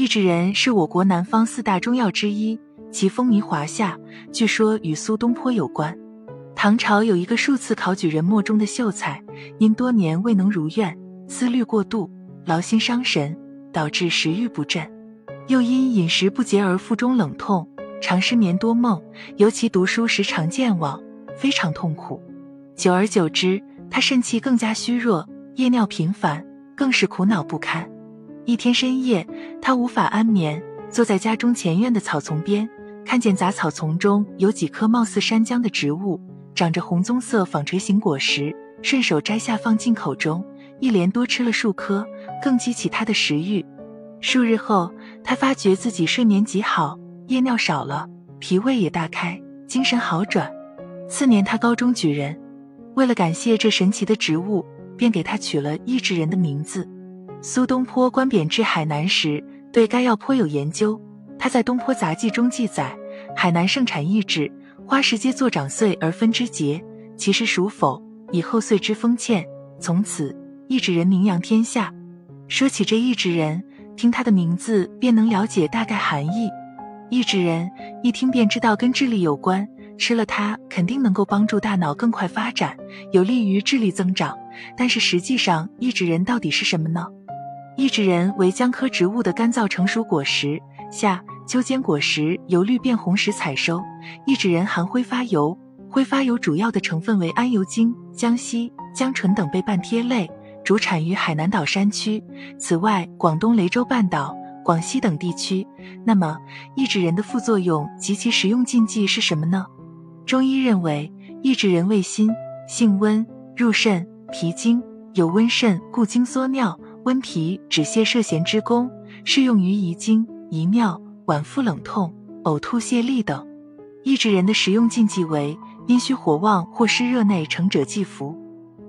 益智仁是我国南方四大中药之一，其风靡华夏，据说与苏东坡有关。唐朝有一个数次考举人末中的秀才，因多年未能如愿，思虑过度，劳心伤神，导致食欲不振，又因饮食不节而腹中冷痛，常失眠多梦，尤其读书时常健忘，非常痛苦。久而久之，他肾气更加虚弱，夜尿频繁，更是苦恼不堪。一天深夜，他无法安眠，坐在家中前院的草丛边，看见杂草丛中有几棵貌似山姜的植物，长着红棕色纺锤形果实，顺手摘下放进口中，一连多吃了数颗，更激起他的食欲。数日后，他发觉自己睡眠极好，夜尿少了，脾胃也大开，精神好转。次年，他高中举人。为了感谢这神奇的植物，便给它取了益智仁的名字。苏东坡官贬至海南时，对该药颇有研究。他在《东坡杂记》中记载，海南盛产益智，花时皆作长穗而分之节，其实属否？以后遂之封欠。从此，益智仁名扬天下。说起这益智仁，听他的名字便能了解大概含义。益智仁一听便知道跟智力有关。吃了它肯定能够帮助大脑更快发展，有利于智力增长。但是实际上，益智仁到底是什么呢？益智仁为姜科植物的干燥成熟果实，夏秋间果实由绿变红时采收。益智仁含挥发油，挥发油主要的成分为桉油精、姜烯、姜醇等倍半萜类，主产于海南岛山区。此外，广东雷州半岛、广西等地区。那么，益智仁的副作用及其食用禁忌是什么呢？中医认为，益智仁味辛，性温，入肾、脾经，有温肾固精缩尿、温脾止泻摄涎之功，适用于遗精、遗尿、脘腹冷痛、呕吐泻痢等。益智仁的食用禁忌为：阴虚火旺或湿热内盛者忌服。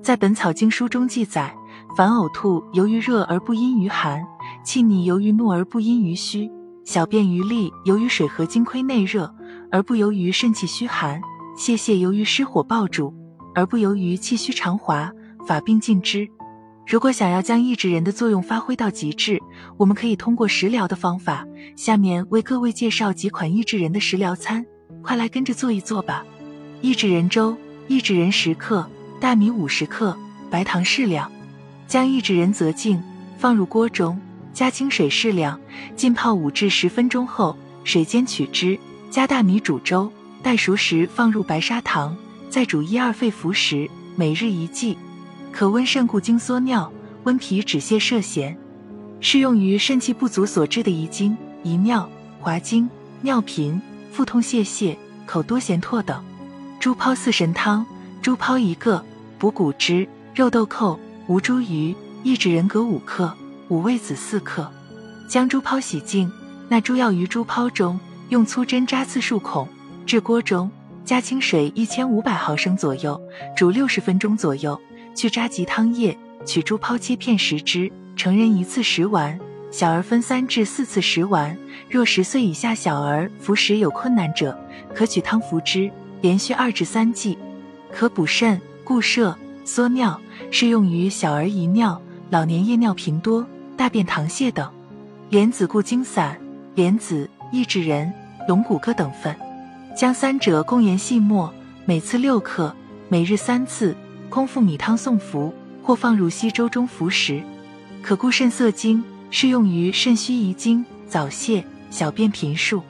在《本草经书》中记载，凡呕吐由于热而不因于寒，气逆由于怒而不因于虚，小便余沥由于水和精亏内热而不由于肾气虚寒。泄泻由于湿火暴主，而不由于气虚肠滑，法病尽之。如果想要将益智仁的作用发挥到极致，我们可以通过食疗的方法。下面为各位介绍几款益智仁的食疗餐，快来跟着做一做吧。益智仁粥：益智仁十克，大米五十克，白糖适量。将益智仁择净，放入锅中，加清水适量，浸泡五至十分钟后，水煎取汁，加大米煮粥。待熟时，放入白砂糖，再煮一二沸服食，每日一剂，可温肾固精缩尿，温脾止泻摄涎，适用于肾气不足所致的遗精、遗尿、滑精、尿频、腹痛泄泻、口多涎唾等。猪泡四神汤：猪泡一个，补骨脂，肉豆蔻、吴茱萸、益智仁各五克，五味子四克。将猪泡洗净，纳诸药于猪泡中，用粗针扎刺数孔。至锅中，加清水一千五百毫升左右，煮六十分钟左右，去渣及汤液，取猪泡切片食之。成人一次食丸，小儿分三至四次食丸。若十岁以下小儿服食有困难者，可取汤服之，连续二至三剂，可补肾、固摄、缩尿，适用于小儿遗尿、老年夜尿频多、大便溏泻等。莲子固精散：莲子、益智仁、龙骨各等分。将三者共研细末，每次六克，每日三次，空腹米汤送服，或放入稀粥中服食，可固肾涩精，适用于肾虚遗精、早泄、小便频数。